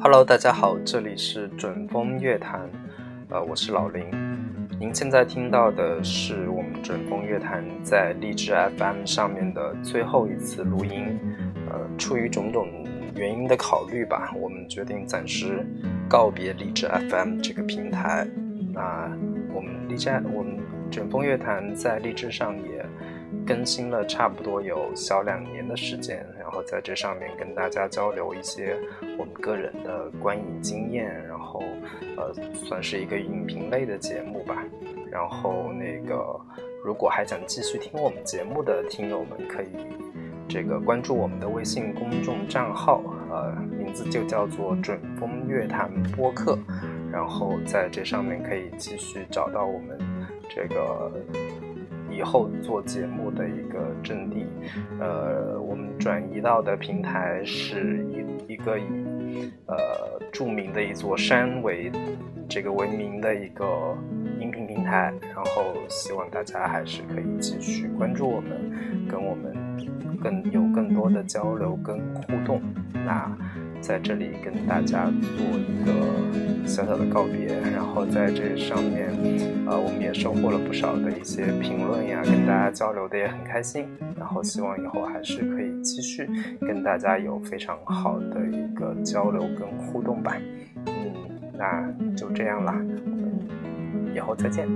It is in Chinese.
hello 大家好这里是准风乐坛呃我是老林。您现在听到的是我们准风乐坛在荔枝 fm 上面的最后一次录音呃出于种种原因的考虑吧我们决定暂时告别荔枝 fm 这个平台。那我们荔枝我们准风乐坛在励志上也。更新了差不多有小两年的时间，然后在这上面跟大家交流一些我们个人的观影经验，然后呃算是一个影评类的节目吧。然后那个如果还想继续听我们节目的听友们，可以这个关注我们的微信公众账号，呃名字就叫做准风乐坛播客，然后在这上面可以继续找到我们这个。以后做节目的一个阵地，呃，我们转移到的平台是一一个以呃著名的一座山为这个为名的一个音频平台，然后希望大家还是可以继续关注我们，跟我们更有更多的交流跟互动。那。在这里跟大家做一个小小的告别，然后在这上面，呃，我们也收获了不少的一些评论呀，跟大家交流的也很开心。然后希望以后还是可以继续跟大家有非常好的一个交流跟互动吧。嗯，那就这样啦，我们以后再见。